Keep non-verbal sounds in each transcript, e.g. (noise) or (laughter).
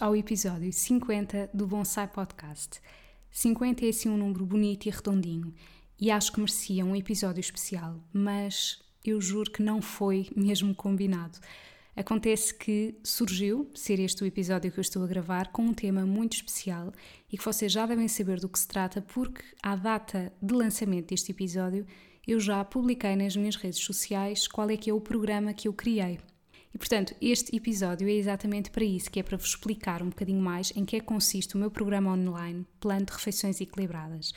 Ao episódio 50 do Bonsai Podcast. 50 é assim um número bonito e redondinho e acho que merecia um episódio especial, mas eu juro que não foi (laughs) mesmo combinado. Acontece que surgiu ser este o episódio que eu estou a gravar com um tema muito especial e que vocês já devem saber do que se trata, porque à data de lançamento deste episódio eu já publiquei nas minhas redes sociais qual é que é o programa que eu criei e portanto, este episódio é exatamente para isso, que é para vos explicar um bocadinho mais em que é que consiste o meu programa online Plano de Refeições Equilibradas.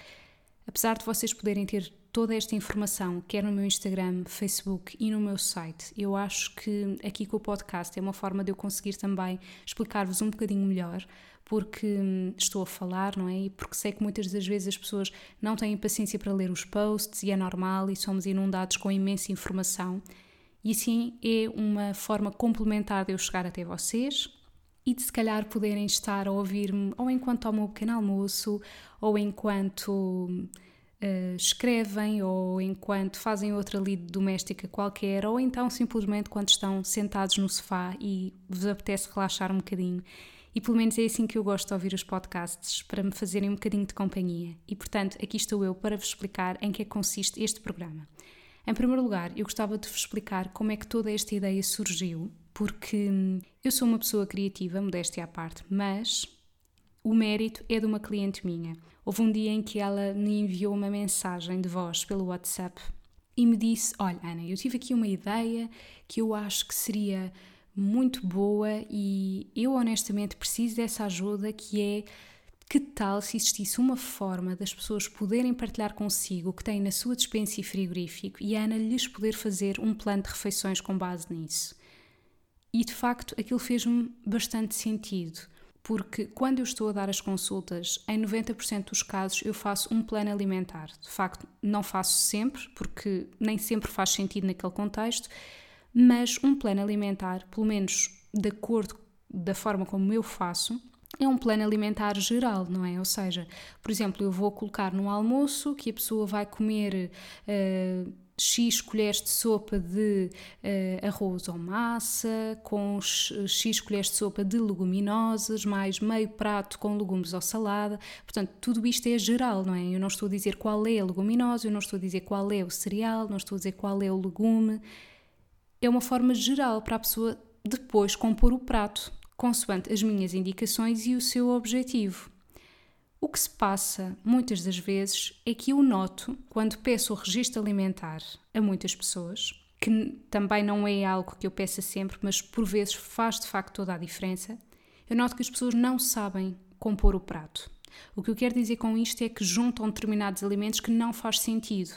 Apesar de vocês poderem ter toda esta informação, quer no meu Instagram, Facebook e no meu site, eu acho que aqui com o podcast é uma forma de eu conseguir também explicar-vos um bocadinho melhor, porque hum, estou a falar, não é? E porque sei que muitas das vezes as pessoas não têm paciência para ler os posts e é normal e somos inundados com imensa informação. E assim é uma forma complementar de eu chegar até vocês e de se calhar poderem estar a ouvir-me ou enquanto tomam o pequeno almoço, ou enquanto uh, escrevem, ou enquanto fazem outra lida doméstica qualquer, ou então simplesmente quando estão sentados no sofá e vos apetece relaxar um bocadinho. E pelo menos é assim que eu gosto de ouvir os podcasts, para me fazerem um bocadinho de companhia. E portanto, aqui estou eu para vos explicar em que é que consiste este programa. Em primeiro lugar, eu gostava de vos explicar como é que toda esta ideia surgiu, porque hum, eu sou uma pessoa criativa, modéstia à parte, mas o mérito é de uma cliente minha. Houve um dia em que ela me enviou uma mensagem de voz pelo WhatsApp e me disse: Olha, Ana, eu tive aqui uma ideia que eu acho que seria muito boa e eu honestamente preciso dessa ajuda que é que tal se existisse uma forma das pessoas poderem partilhar consigo o que têm na sua dispensa e frigorífico e a Ana lhes poder fazer um plano de refeições com base nisso? E de facto aquilo fez-me bastante sentido, porque quando eu estou a dar as consultas, em 90% dos casos eu faço um plano alimentar. De facto, não faço sempre, porque nem sempre faz sentido naquele contexto, mas um plano alimentar, pelo menos de acordo da forma como eu faço, é um plano alimentar geral, não é? Ou seja, por exemplo, eu vou colocar no almoço que a pessoa vai comer uh, X colheres de sopa de uh, arroz ou massa, com X colheres de sopa de leguminosas, mais meio prato com legumes ou salada. Portanto, tudo isto é geral, não é? Eu não estou a dizer qual é a leguminosa, eu não estou a dizer qual é o cereal, não estou a dizer qual é o legume. É uma forma geral para a pessoa depois compor o prato consoante as minhas indicações e o seu objetivo. O que se passa muitas das vezes é que eu noto, quando peço o registro alimentar a muitas pessoas, que também não é algo que eu peça sempre, mas por vezes faz de facto toda a diferença, eu noto que as pessoas não sabem compor o prato. O que eu quero dizer com isto é que juntam determinados alimentos que não faz sentido.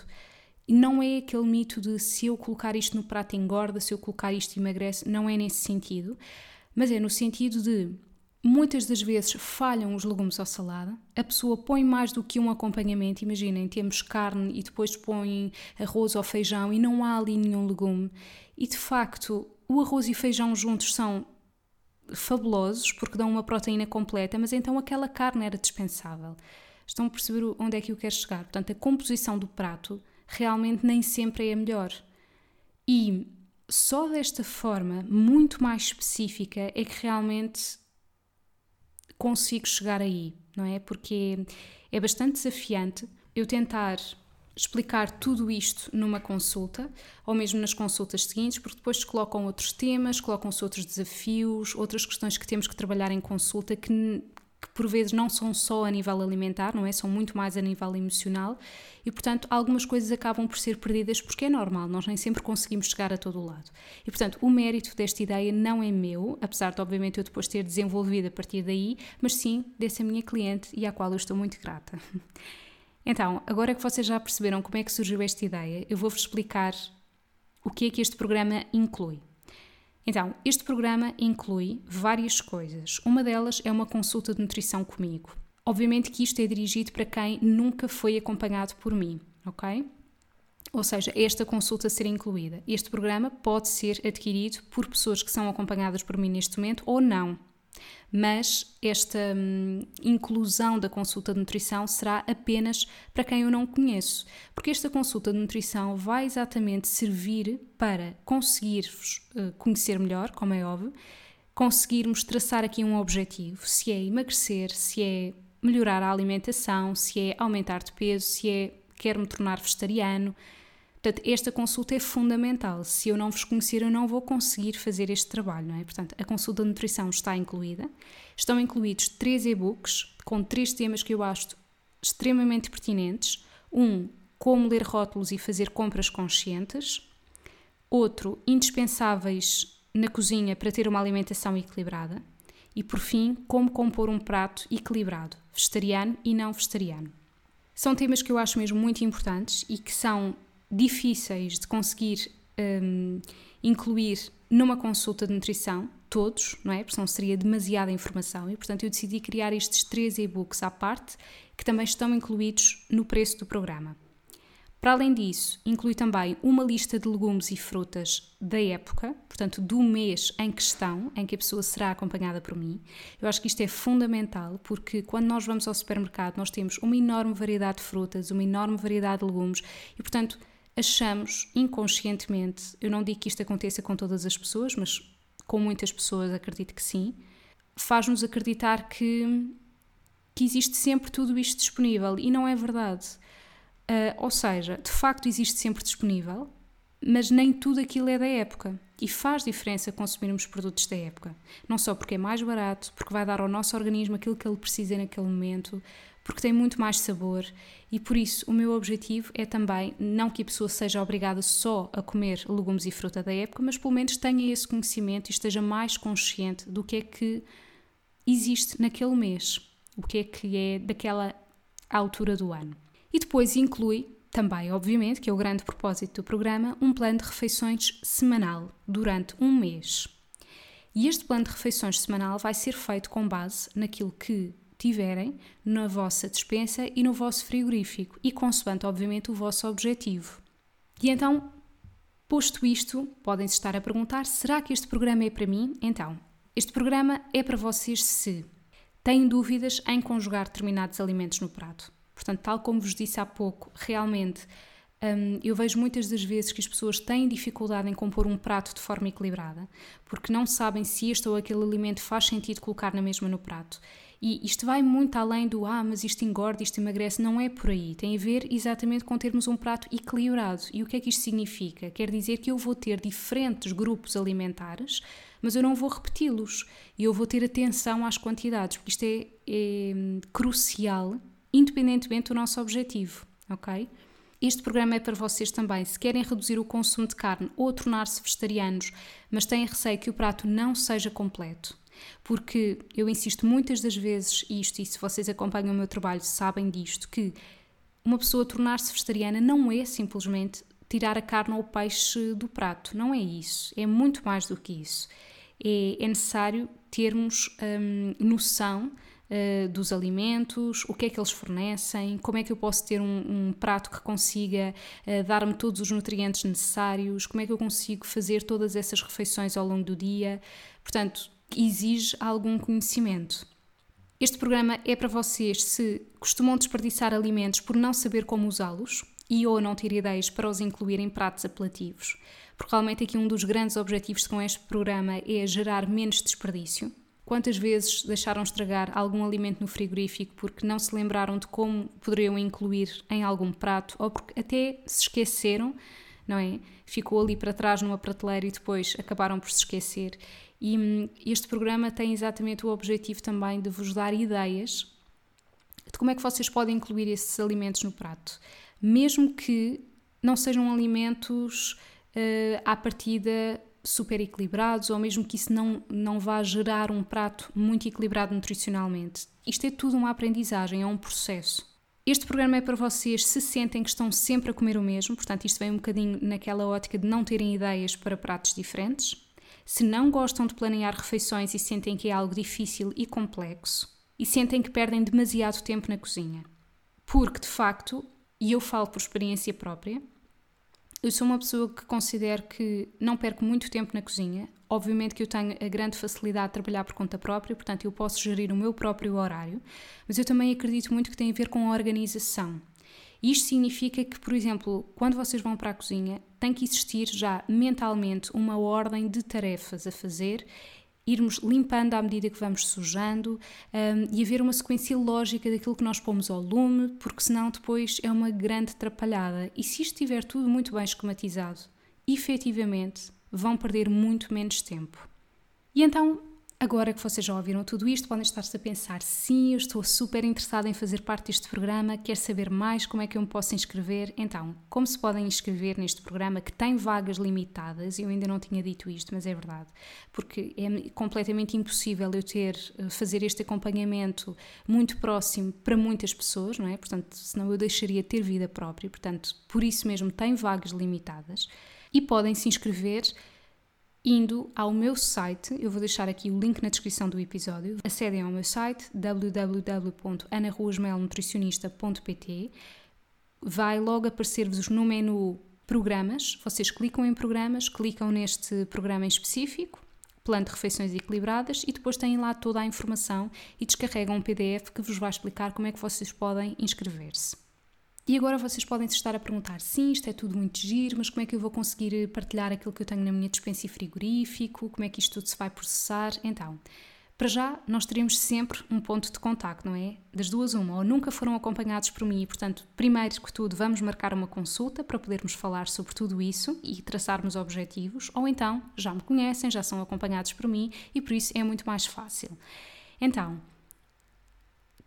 E não é aquele mito de se eu colocar isto no prato engorda, se eu colocar isto emagrece, não é nesse sentido mas é no sentido de muitas das vezes falham os legumes ou salada, a pessoa põe mais do que um acompanhamento, imaginem, temos carne e depois põe arroz ou feijão e não há ali nenhum legume. E de facto, o arroz e feijão juntos são fabulosos porque dão uma proteína completa, mas então aquela carne era dispensável. Estão a perceber onde é que eu quero chegar? Portanto, a composição do prato realmente nem sempre é a melhor. E só desta forma, muito mais específica, é que realmente consigo chegar aí, não é? Porque é bastante desafiante eu tentar explicar tudo isto numa consulta, ou mesmo nas consultas seguintes, porque depois se colocam outros temas, colocam-se outros desafios, outras questões que temos que trabalhar em consulta que que por vezes não são só a nível alimentar, não é? São muito mais a nível emocional e, portanto, algumas coisas acabam por ser perdidas porque é normal, nós nem sempre conseguimos chegar a todo o lado. E, portanto, o mérito desta ideia não é meu, apesar de, obviamente, eu depois ter desenvolvido a partir daí, mas sim dessa minha cliente e à qual eu estou muito grata. Então, agora que vocês já perceberam como é que surgiu esta ideia, eu vou-vos explicar o que é que este programa inclui. Então, este programa inclui várias coisas. Uma delas é uma consulta de nutrição comigo. Obviamente que isto é dirigido para quem nunca foi acompanhado por mim, ok? Ou seja, esta consulta ser incluída. Este programa pode ser adquirido por pessoas que são acompanhadas por mim neste momento ou não. Mas esta hum, inclusão da consulta de nutrição será apenas para quem eu não conheço, porque esta consulta de nutrição vai exatamente servir para conseguir-vos uh, conhecer melhor, como é óbvio, conseguirmos traçar aqui um objetivo, se é emagrecer, se é melhorar a alimentação, se é aumentar de peso, se é quer me tornar vegetariano, Portanto, esta consulta é fundamental. Se eu não vos conhecer, eu não vou conseguir fazer este trabalho, não é? Portanto, a consulta de nutrição está incluída. Estão incluídos três e-books com três temas que eu acho extremamente pertinentes. Um, como ler rótulos e fazer compras conscientes. Outro, indispensáveis na cozinha para ter uma alimentação equilibrada. E por fim, como compor um prato equilibrado, vegetariano e não vegetariano. São temas que eu acho mesmo muito importantes e que são difíceis de conseguir um, incluir numa consulta de nutrição, todos, não é? Porque senão seria demasiada informação e, portanto, eu decidi criar estes três e-books à parte que também estão incluídos no preço do programa. Para além disso, inclui também uma lista de legumes e frutas da época, portanto, do mês em questão, em que a pessoa será acompanhada por mim. Eu acho que isto é fundamental porque quando nós vamos ao supermercado, nós temos uma enorme variedade de frutas, uma enorme variedade de legumes e, portanto, achamos inconscientemente, eu não digo que isto aconteça com todas as pessoas, mas com muitas pessoas acredito que sim, faz-nos acreditar que, que existe sempre tudo isto disponível e não é verdade. Uh, ou seja, de facto existe sempre disponível, mas nem tudo aquilo é da época. E faz diferença consumirmos produtos da época. Não só porque é mais barato, porque vai dar ao nosso organismo aquilo que ele precisa naquele momento, porque tem muito mais sabor e por isso o meu objetivo é também não que a pessoa seja obrigada só a comer legumes e fruta da época, mas pelo menos tenha esse conhecimento e esteja mais consciente do que é que existe naquele mês, o que é que é daquela altura do ano. E depois inclui também, obviamente, que é o grande propósito do programa, um plano de refeições semanal durante um mês. E este plano de refeições semanal vai ser feito com base naquilo que tiverem na vossa despensa e no vosso frigorífico e consoante, obviamente, o vosso objetivo. E então, posto isto, podem-se estar a perguntar: será que este programa é para mim? Então, este programa é para vocês se têm dúvidas em conjugar determinados alimentos no prato. Portanto, tal como vos disse há pouco, realmente um, eu vejo muitas das vezes que as pessoas têm dificuldade em compor um prato de forma equilibrada, porque não sabem se este ou aquele alimento faz sentido colocar na mesma no prato. E isto vai muito além do ah, mas isto engorda, isto emagrece, não é por aí. Tem a ver exatamente com termos um prato equilibrado. E o que é que isto significa? Quer dizer que eu vou ter diferentes grupos alimentares, mas eu não vou repeti-los. E eu vou ter atenção às quantidades, porque isto é, é crucial, independentemente do nosso objetivo, ok? Este programa é para vocês também, se querem reduzir o consumo de carne ou tornar-se vegetarianos, mas têm receio que o prato não seja completo porque eu insisto muitas das vezes isto, e se vocês acompanham o meu trabalho sabem disto, que uma pessoa tornar-se vegetariana não é simplesmente tirar a carne ou o peixe do prato, não é isso, é muito mais do que isso. É, é necessário termos hum, noção uh, dos alimentos, o que é que eles fornecem, como é que eu posso ter um, um prato que consiga uh, dar-me todos os nutrientes necessários, como é que eu consigo fazer todas essas refeições ao longo do dia. Portanto, exige algum conhecimento. Este programa é para vocês se costumam desperdiçar alimentos por não saber como usá-los e ou não ter ideias para os incluir em pratos apelativos, porque realmente aqui um dos grandes objetivos com este programa é gerar menos desperdício. Quantas vezes deixaram estragar algum alimento no frigorífico porque não se lembraram de como poderiam incluir em algum prato ou porque até se esqueceram, não é? Ficou ali para trás numa prateleira e depois acabaram por se esquecer. E hum, este programa tem exatamente o objetivo também de vos dar ideias de como é que vocês podem incluir esses alimentos no prato, mesmo que não sejam alimentos uh, à partida super equilibrados ou mesmo que isso não, não vá gerar um prato muito equilibrado nutricionalmente. Isto é tudo uma aprendizagem, é um processo. Este programa é para vocês se sentem que estão sempre a comer o mesmo, portanto, isto vem um bocadinho naquela ótica de não terem ideias para pratos diferentes. Se não gostam de planear refeições e sentem que é algo difícil e complexo, e sentem que perdem demasiado tempo na cozinha. Porque, de facto, e eu falo por experiência própria, eu sou uma pessoa que considero que não perco muito tempo na cozinha. Obviamente que eu tenho a grande facilidade de trabalhar por conta própria, portanto eu posso gerir o meu próprio horário, mas eu também acredito muito que tem a ver com a organização. Isto significa que, por exemplo, quando vocês vão para a cozinha, tem que existir já mentalmente uma ordem de tarefas a fazer irmos limpando à medida que vamos sujando um, e haver uma sequência lógica daquilo que nós pomos ao lume, porque senão depois é uma grande atrapalhada. E se isto estiver tudo muito bem esquematizado, efetivamente vão perder muito menos tempo. E então Agora que vocês já ouviram tudo isto, podem estar-se a pensar: sim, eu estou super interessada em fazer parte deste programa, quero saber mais como é que eu me posso inscrever. Então, como se podem inscrever neste programa que tem vagas limitadas? Eu ainda não tinha dito isto, mas é verdade, porque é completamente impossível eu ter, eh, fazer este acompanhamento muito próximo para muitas pessoas, não é? Portanto, senão eu deixaria de ter vida própria. Portanto, por isso mesmo tem vagas limitadas e podem se inscrever indo ao meu site, eu vou deixar aqui o link na descrição do episódio. Acedem ao meu site www.anaruasmelnutricionista.pt. Vai logo aparecer-vos no menu Programas. Vocês clicam em Programas, clicam neste programa em específico, Plano de Refeições Equilibradas, e depois têm lá toda a informação e descarregam um PDF que vos vai explicar como é que vocês podem inscrever-se. E agora vocês podem se estar a perguntar: sim, isto é tudo muito giro, mas como é que eu vou conseguir partilhar aquilo que eu tenho na minha dispensa e frigorífico? Como é que isto tudo se vai processar? Então, para já, nós teremos sempre um ponto de contacto, não é? Das duas, uma, ou nunca foram acompanhados por mim, e portanto, primeiro que tudo, vamos marcar uma consulta para podermos falar sobre tudo isso e traçarmos objetivos, ou então já me conhecem, já são acompanhados por mim e por isso é muito mais fácil. Então,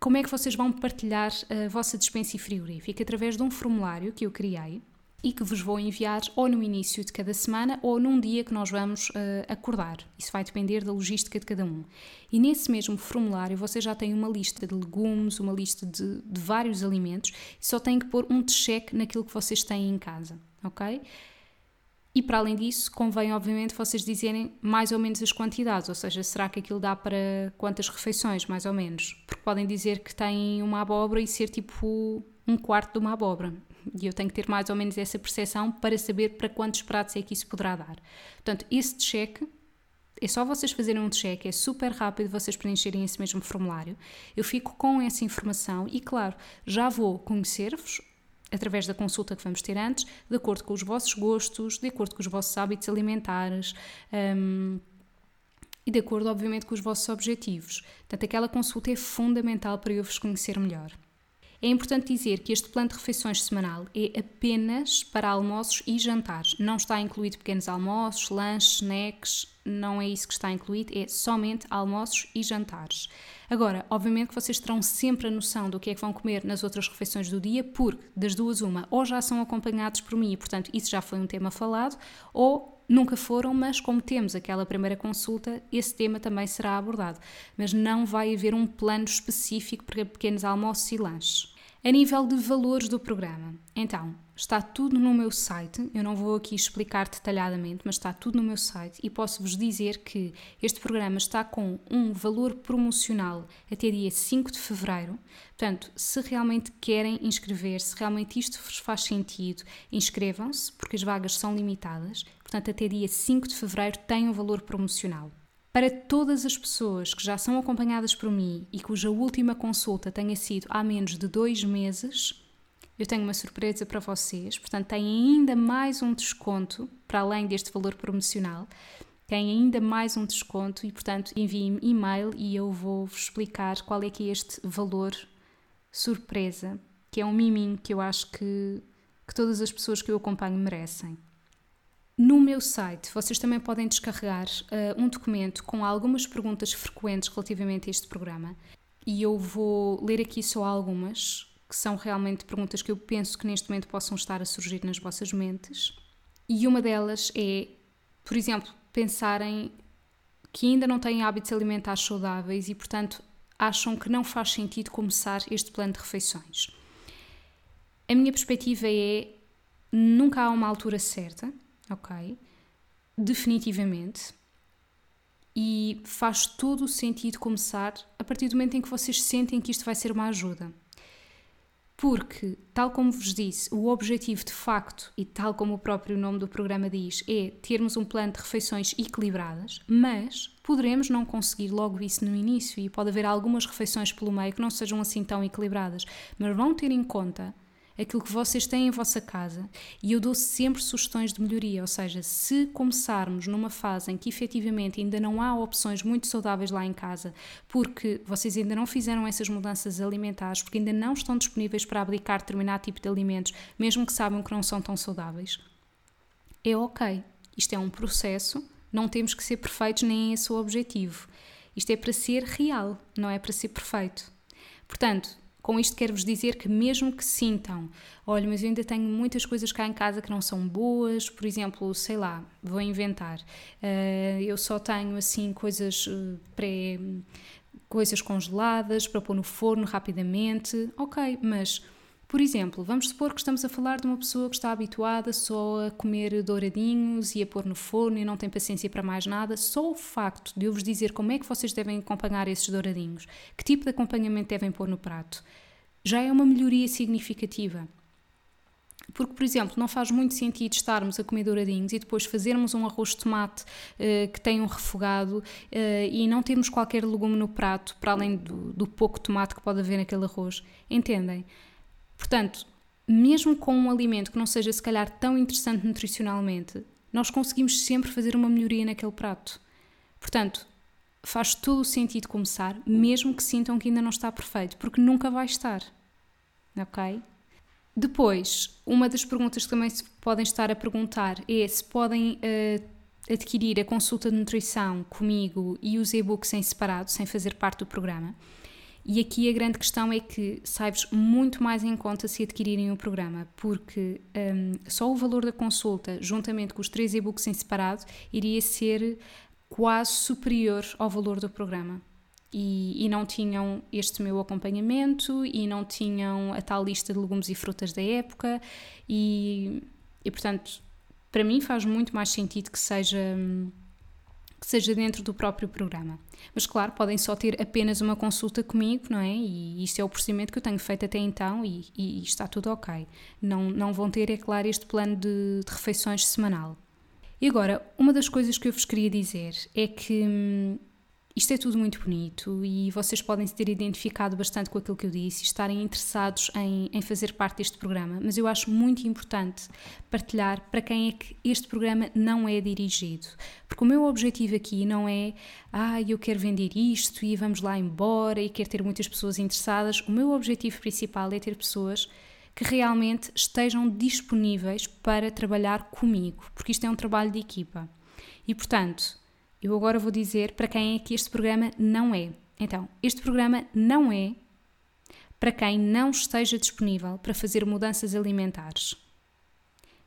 como é que vocês vão partilhar a vossa dispensa frigorífica? Através de um formulário que eu criei e que vos vou enviar ou no início de cada semana ou num dia que nós vamos uh, acordar. Isso vai depender da logística de cada um. E nesse mesmo formulário você já tem uma lista de legumes, uma lista de, de vários alimentos e só tem que pôr um check naquilo que vocês têm em casa, ok? E para além disso, convém obviamente vocês dizerem mais ou menos as quantidades, ou seja, será que aquilo dá para quantas refeições, mais ou menos? Porque podem dizer que têm uma abóbora e ser tipo um quarto de uma abóbora. E eu tenho que ter mais ou menos essa percepção para saber para quantos pratos é que isso poderá dar. Portanto, esse cheque é só vocês fazerem um check, é super rápido vocês preencherem esse mesmo formulário. Eu fico com essa informação e, claro, já vou conhecer-vos, através da consulta que vamos ter antes, de acordo com os vossos gostos, de acordo com os vossos hábitos alimentares. Um, e de acordo, obviamente, com os vossos objetivos. Portanto, aquela consulta é fundamental para eu vos conhecer melhor. É importante dizer que este plano de refeições semanal é apenas para almoços e jantares. Não está incluído pequenos almoços, lanches, snacks, não é isso que está incluído, é somente almoços e jantares. Agora, obviamente que vocês terão sempre a noção do que é que vão comer nas outras refeições do dia, porque das duas uma, ou já são acompanhados por mim e, portanto, isso já foi um tema falado, ou nunca foram, mas como temos aquela primeira consulta, esse tema também será abordado. Mas não vai haver um plano específico para pequenos almoços e lanches. A nível de valores do programa, então, está tudo no meu site. Eu não vou aqui explicar detalhadamente, mas está tudo no meu site e posso vos dizer que este programa está com um valor promocional até dia 5 de fevereiro. Portanto, se realmente querem inscrever-se, realmente isto vos faz sentido, inscrevam-se, porque as vagas são limitadas. Portanto, até dia 5 de fevereiro tem um valor promocional. Para todas as pessoas que já são acompanhadas por mim e cuja última consulta tenha sido há menos de dois meses, eu tenho uma surpresa para vocês. Portanto, têm ainda mais um desconto, para além deste valor promocional, têm ainda mais um desconto e, portanto, enviem-me e-mail e eu vou-vos explicar qual é que é este valor surpresa, que é um miminho que eu acho que, que todas as pessoas que eu acompanho merecem. No meu site, vocês também podem descarregar uh, um documento com algumas perguntas frequentes relativamente a este programa e eu vou ler aqui só algumas, que são realmente perguntas que eu penso que neste momento possam estar a surgir nas vossas mentes. E uma delas é, por exemplo, pensarem que ainda não têm hábitos alimentares saudáveis e, portanto, acham que não faz sentido começar este plano de refeições. a minha perspectiva é nunca há uma altura certa, ok? Definitivamente. E faz todo o sentido começar a partir do momento em que vocês sentem que isto vai ser uma ajuda. Porque, tal como vos disse, o objetivo de facto, e tal como o próprio nome do programa diz, é termos um plano de refeições equilibradas, mas poderemos não conseguir logo isso no início e pode haver algumas refeições pelo meio que não sejam assim tão equilibradas, mas vão ter em conta aquilo que vocês têm em vossa casa e eu dou sempre sugestões de melhoria, ou seja, se começarmos numa fase em que efetivamente ainda não há opções muito saudáveis lá em casa, porque vocês ainda não fizeram essas mudanças alimentares, porque ainda não estão disponíveis para abdicar determinado tipo de alimentos, mesmo que saibam que não são tão saudáveis, é ok. Isto é um processo, não temos que ser perfeitos nem é esse o objetivo. Isto é para ser real, não é para ser perfeito. Portanto, com isto quero-vos dizer que mesmo que sintam, olha, mas eu ainda tenho muitas coisas cá em casa que não são boas, por exemplo, sei lá, vou inventar, uh, eu só tenho assim coisas uh, pré coisas congeladas para pôr no forno rapidamente, ok, mas por exemplo, vamos supor que estamos a falar de uma pessoa que está habituada só a comer douradinhos e a pôr no forno e não tem paciência para mais nada. Só o facto de eu vos dizer como é que vocês devem acompanhar esses douradinhos, que tipo de acompanhamento devem pôr no prato, já é uma melhoria significativa. Porque, por exemplo, não faz muito sentido estarmos a comer douradinhos e depois fazermos um arroz de tomate uh, que tem um refogado uh, e não termos qualquer legume no prato, para além do, do pouco tomate que pode haver naquele arroz. Entendem? Portanto, mesmo com um alimento que não seja se calhar tão interessante nutricionalmente, nós conseguimos sempre fazer uma melhoria naquele prato. Portanto, faz todo o sentido começar, mesmo que sintam que ainda não está perfeito, porque nunca vai estar. Ok? Depois, uma das perguntas que também se podem estar a perguntar é se podem uh, adquirir a consulta de nutrição comigo e os e-books em separado, sem fazer parte do programa. E aqui a grande questão é que sai-vos muito mais em conta se adquirirem o programa, porque um, só o valor da consulta, juntamente com os três e-books em separado, iria ser quase superior ao valor do programa. E, e, não tinham este meu acompanhamento e não tinham a tal lista de legumes e frutas da época e, e portanto para mim faz muito mais sentido que seja hum, que seja dentro do próprio programa. Mas, claro, podem só ter apenas uma consulta comigo, não é? E isto é o procedimento que eu tenho feito até então e, e está tudo ok. Não, não vão ter, é claro, este plano de, de refeições semanal. E agora, uma das coisas que eu vos queria dizer é que hum, isto é tudo muito bonito e vocês podem se ter identificado bastante com aquilo que eu disse e estarem interessados em, em fazer parte deste programa, mas eu acho muito importante partilhar para quem é que este programa não é dirigido. Porque o meu objetivo aqui não é, ah, eu quero vender isto e vamos lá embora e quero ter muitas pessoas interessadas. O meu objetivo principal é ter pessoas que realmente estejam disponíveis para trabalhar comigo, porque isto é um trabalho de equipa. E portanto, eu agora vou dizer para quem é que este programa não é. Então, este programa não é para quem não esteja disponível para fazer mudanças alimentares.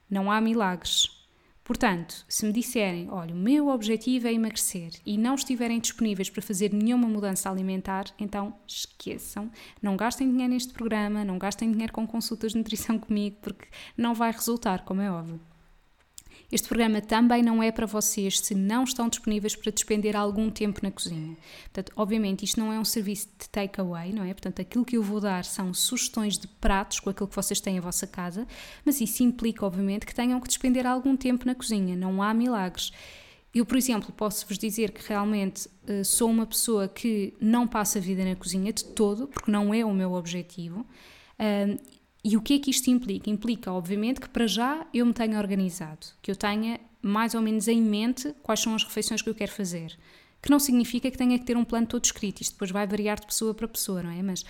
Não há milagres. Portanto, se me disserem, olha, o meu objetivo é emagrecer e não estiverem disponíveis para fazer nenhuma mudança alimentar, então esqueçam. Não gastem dinheiro neste programa, não gastem dinheiro com consultas de nutrição comigo, porque não vai resultar, como é óbvio. Este programa também não é para vocês se não estão disponíveis para despender algum tempo na cozinha. Portanto, obviamente, isto não é um serviço de takeaway, não é? Portanto, aquilo que eu vou dar são sugestões de pratos com aquilo que vocês têm em vossa casa, mas isso implica, obviamente, que tenham que despender algum tempo na cozinha. Não há milagres. Eu, por exemplo, posso-vos dizer que realmente uh, sou uma pessoa que não passa a vida na cozinha de todo, porque não é o meu objetivo. E o que é que isto implica? Implica, obviamente, que para já eu me tenha organizado, que eu tenha mais ou menos em mente quais são as refeições que eu quero fazer. Que não significa que tenha que ter um plano todo escrito, isto depois vai variar de pessoa para pessoa, não é? Mas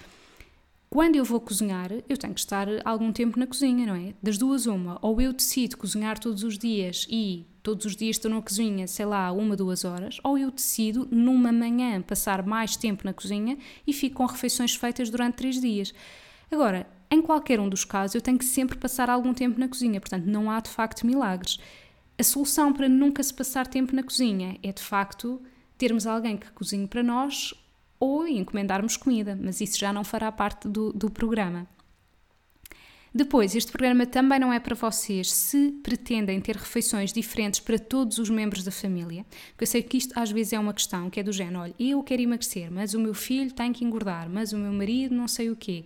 quando eu vou cozinhar, eu tenho que estar algum tempo na cozinha, não é? Das duas, uma. Ou eu decido cozinhar todos os dias e todos os dias estou na cozinha, sei lá, uma, duas horas, ou eu decido numa manhã passar mais tempo na cozinha e fico com refeições feitas durante três dias. Agora, em qualquer um dos casos, eu tenho que sempre passar algum tempo na cozinha, portanto, não há de facto milagres. A solução para nunca se passar tempo na cozinha é de facto termos alguém que cozinhe para nós ou encomendarmos comida, mas isso já não fará parte do, do programa. Depois, este programa também não é para vocês se pretendem ter refeições diferentes para todos os membros da família, porque eu sei que isto às vezes é uma questão que é do género, olha, eu quero emagrecer, mas o meu filho tem que engordar, mas o meu marido não sei o quê.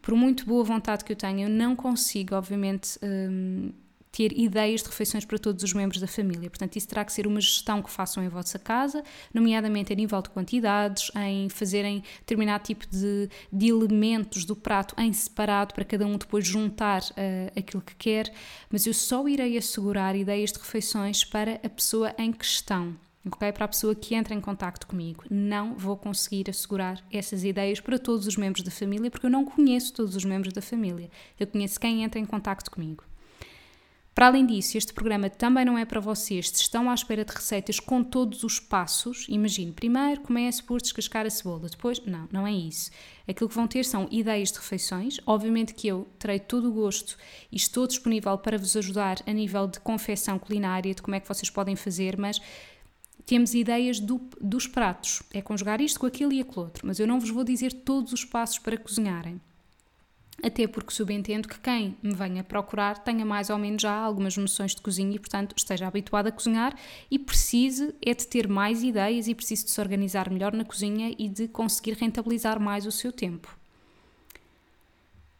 Por muito boa vontade que eu tenha, eu não consigo, obviamente, hum, ter ideias de refeições para todos os membros da família. Portanto, isso terá que ser uma gestão que façam em vossa casa, nomeadamente a nível de quantidades, em fazerem determinado tipo de, de elementos do prato em separado para cada um depois juntar uh, aquilo que quer. Mas eu só irei assegurar ideias de refeições para a pessoa em questão. Okay? Para a pessoa que entra em contato comigo, não vou conseguir assegurar essas ideias para todos os membros da família, porque eu não conheço todos os membros da família. Eu conheço quem entra em contato comigo. Para além disso, este programa também não é para vocês se estão à espera de receitas com todos os passos. Imagine, primeiro comece por descascar a cebola, depois. Não, não é isso. Aquilo que vão ter são ideias de refeições. Obviamente que eu terei todo o gosto e estou disponível para vos ajudar a nível de confecção culinária, de como é que vocês podem fazer, mas temos ideias do, dos pratos. É conjugar isto com aquilo e aquilo outro, mas eu não vos vou dizer todos os passos para cozinharem até porque subentendo que quem me venha procurar tenha mais ou menos já algumas noções de cozinha e, portanto, esteja habituado a cozinhar e precise é de ter mais ideias e precise de se organizar melhor na cozinha e de conseguir rentabilizar mais o seu tempo.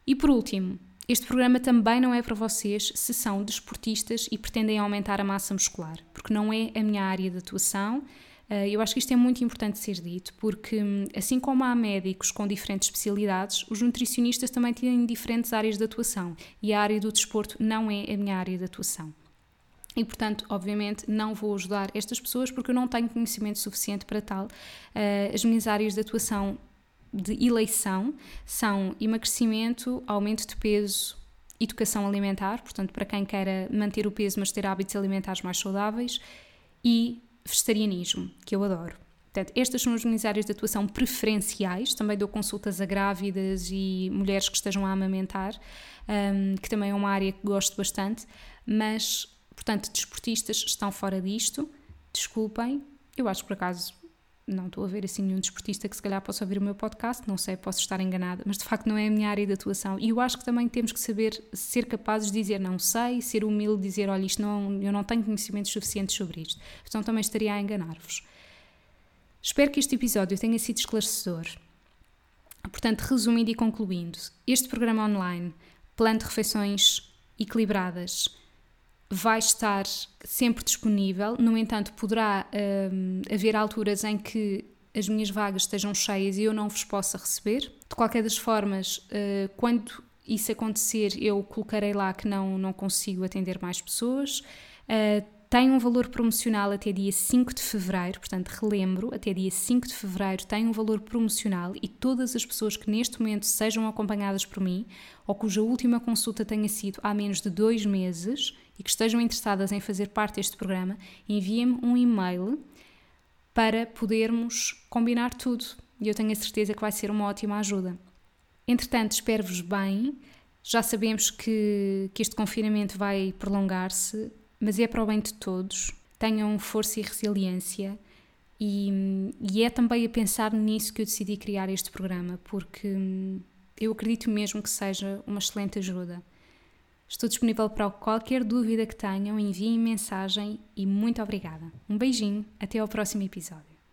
E por último, este programa também não é para vocês se são desportistas e pretendem aumentar a massa muscular, porque não é a minha área de atuação eh, eu acho que isto é muito importante ser dito, porque hum, assim como há médicos com diferentes especialidades, os nutricionistas também têm diferentes áreas de atuação e a área do desporto não é a minha área de atuação. E, portanto, obviamente, não vou ajudar estas pessoas porque eu não tenho conhecimento suficiente para tal. Eh, as minhas áreas de atuação de eleição são emagrecimento, aumento de peso, educação alimentar, portanto, para quem queira manter o peso, mas ter hábitos alimentares mais saudáveis, e vegetarianismo, que eu adoro. Portanto, estas são as minhas áreas de atuação preferenciais. Também dou consultas a grávidas e mulheres que estejam a amamentar, um, que também é uma área que gosto bastante. Mas, portanto, desportistas estão fora disto. Desculpem, eu acho que por acaso não estou a ver assim nenhum desportista que se calhar possa ouvir o meu podcast, não sei, posso estar enganada, mas de facto não é a minha área de atuação. E eu acho que também temos que saber ser capazes de dizer não sei, ser humilde, dizer olha, isto não, eu não tenho conhecimentos suficientes sobre isto. Então também estaria a enganar-vos. Espero que este episódio tenha sido esclarecedor. Portanto, resumindo e concluindo, este programa online, plano de refeições equilibradas, vai estar sempre disponível, no entanto, poderá um, haver alturas em que as minhas vagas estejam cheias e eu não vos possa receber. De qualquer das formas, uh, quando isso acontecer, eu colocarei lá que não, não consigo atender mais pessoas. Uh, tem um valor promocional até dia 5 de fevereiro, portanto, relembro, até dia 5 de fevereiro tem um valor promocional e todas as pessoas que neste momento sejam acompanhadas por mim ou cuja última consulta tenha sido há menos de dois meses e que estejam interessadas em fazer parte deste programa, enviem-me um e-mail para podermos combinar tudo e eu tenho a certeza que vai ser uma ótima ajuda. Entretanto, espero-vos bem. Já sabemos que, que este confinamento vai prolongar-se, mas é para o bem de todos. Tenham força e resiliência. E, e, é também a pensar nisso que eu decidi criar este programa, porque hum, eu acredito mesmo que seja uma excelente ajuda. Estou disponível para qualquer dúvida que tenham, enviem mensagem e muito obrigada. Um beijinho, até ao próximo episódio.